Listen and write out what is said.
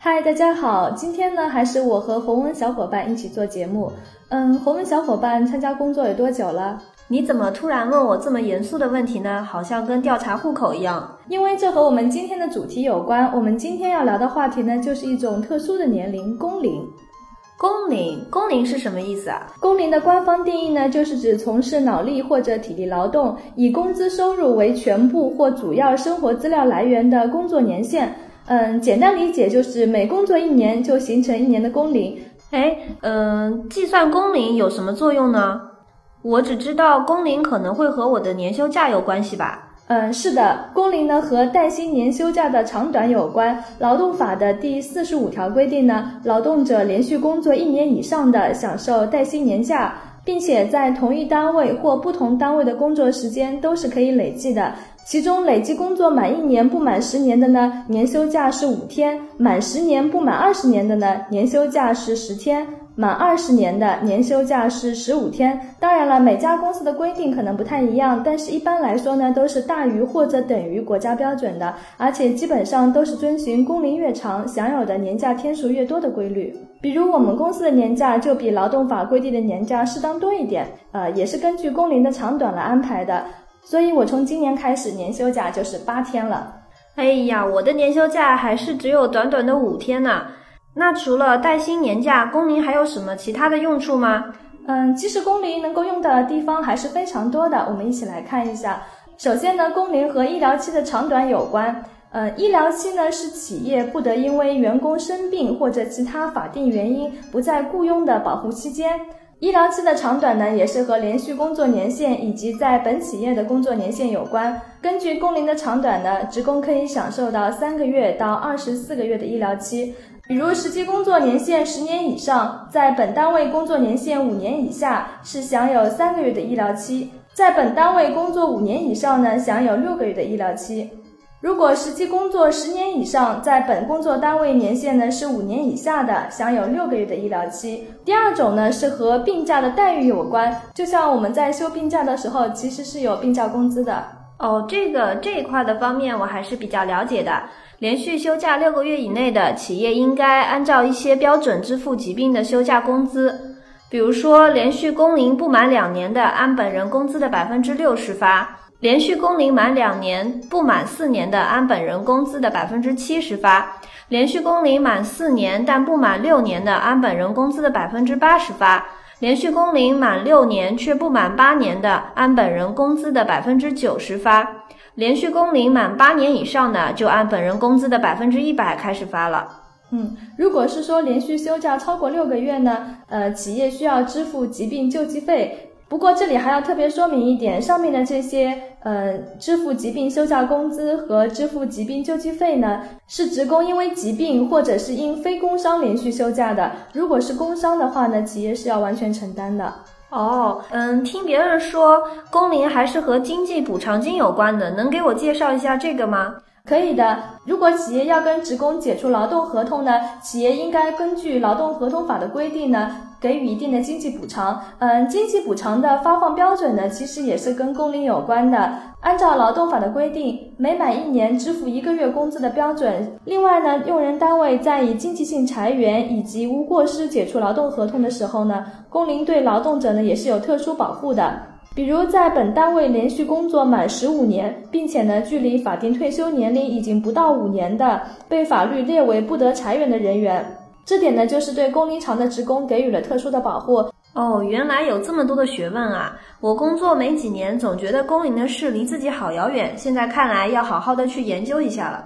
嗨，大家好，今天呢还是我和洪文小伙伴一起做节目。嗯，洪文小伙伴参加工作有多久了？你怎么突然问我这么严肃的问题呢？好像跟调查户口一样。因为这和我们今天的主题有关。我们今天要聊的话题呢，就是一种特殊的年龄——工龄。工龄，工龄是什么意思啊？工龄的官方定义呢，就是指从事脑力或者体力劳动，以工资收入为全部或主要生活资料来源的工作年限。嗯，简单理解就是每工作一年就形成一年的工龄。哎，嗯，计算工龄有什么作用呢？我只知道工龄可能会和我的年休假有关系吧。嗯，是的，工龄呢和带薪年休假的长短有关。劳动法的第四十五条规定呢，劳动者连续工作一年以上的，享受带薪年假，并且在同一单位或不同单位的工作时间都是可以累计的。其中累计工作满一年不满十年的呢，年休假是五天；满十年不满二十年的呢，年休假是十天；满二十年的年休假是十五天。当然了，每家公司的规定可能不太一样，但是一般来说呢，都是大于或者等于国家标准的，而且基本上都是遵循工龄越长，享有的年假天数越多的规律。比如我们公司的年假就比劳动法规定的年假适当多一点，呃，也是根据工龄的长短来安排的。所以，我从今年开始年休假就是八天了。哎呀，我的年休假还是只有短短的五天呢。那除了带薪年假，工龄还有什么其他的用处吗？嗯，其实工龄能够用到的地方还是非常多的。我们一起来看一下。首先呢，工龄和医疗期的长短有关。嗯，医疗期呢是企业不得因为员工生病或者其他法定原因不再雇佣的保护期间。医疗期的长短呢，也是和连续工作年限以及在本企业的工作年限有关。根据工龄的长短呢，职工可以享受到三个月到二十四个月的医疗期。比如实际工作年限十年以上，在本单位工作年限五年以下，是享有三个月的医疗期；在本单位工作五年以上呢，享有六个月的医疗期。如果实际工作十年以上，在本工作单位年限呢是五年以下的，享有六个月的医疗期。第二种呢是和病假的待遇有关，就像我们在休病假的时候，其实是有病假工资的。哦，这个这一块的方面我还是比较了解的。连续休假六个月以内的企业，应该按照一些标准支付疾病的休假工资，比如说连续工龄不满两年的，按本人工资的百分之六十发。连续工龄满两年不满四年的，按本人工资的百分之七十发；连续工龄满四年但不满六年的，按本人工资的百分之八十发；连续工龄满六年却不满八年的，按本人工资的百分之九十发；连续工龄满八年以上的，就按本人工资的百分之一百开始发了。嗯，如果是说连续休假超过六个月呢，呃，企业需要支付疾病救济费。不过这里还要特别说明一点，上面的这些，呃，支付疾病休假工资和支付疾病救济费呢，是职工因为疾病或者是因非工伤连续休假的。如果是工伤的话呢，企业是要完全承担的。哦，嗯，听别人说工龄还是和经济补偿金有关的，能给我介绍一下这个吗？可以的。如果企业要跟职工解除劳动合同呢，企业应该根据劳动合同法的规定呢。给予一定的经济补偿，嗯，经济补偿的发放标准呢，其实也是跟工龄有关的。按照劳动法的规定，每满一年支付一个月工资的标准。另外呢，用人单位在以经济性裁员以及无过失解除劳动合同的时候呢，工龄对劳动者呢也是有特殊保护的。比如在本单位连续工作满十五年，并且呢距离法定退休年龄已经不到五年的，被法律列为不得裁员的人员。这点呢，就是对工龄长的职工给予了特殊的保护。哦，原来有这么多的学问啊！我工作没几年，总觉得工龄的事离自己好遥远，现在看来要好好的去研究一下了。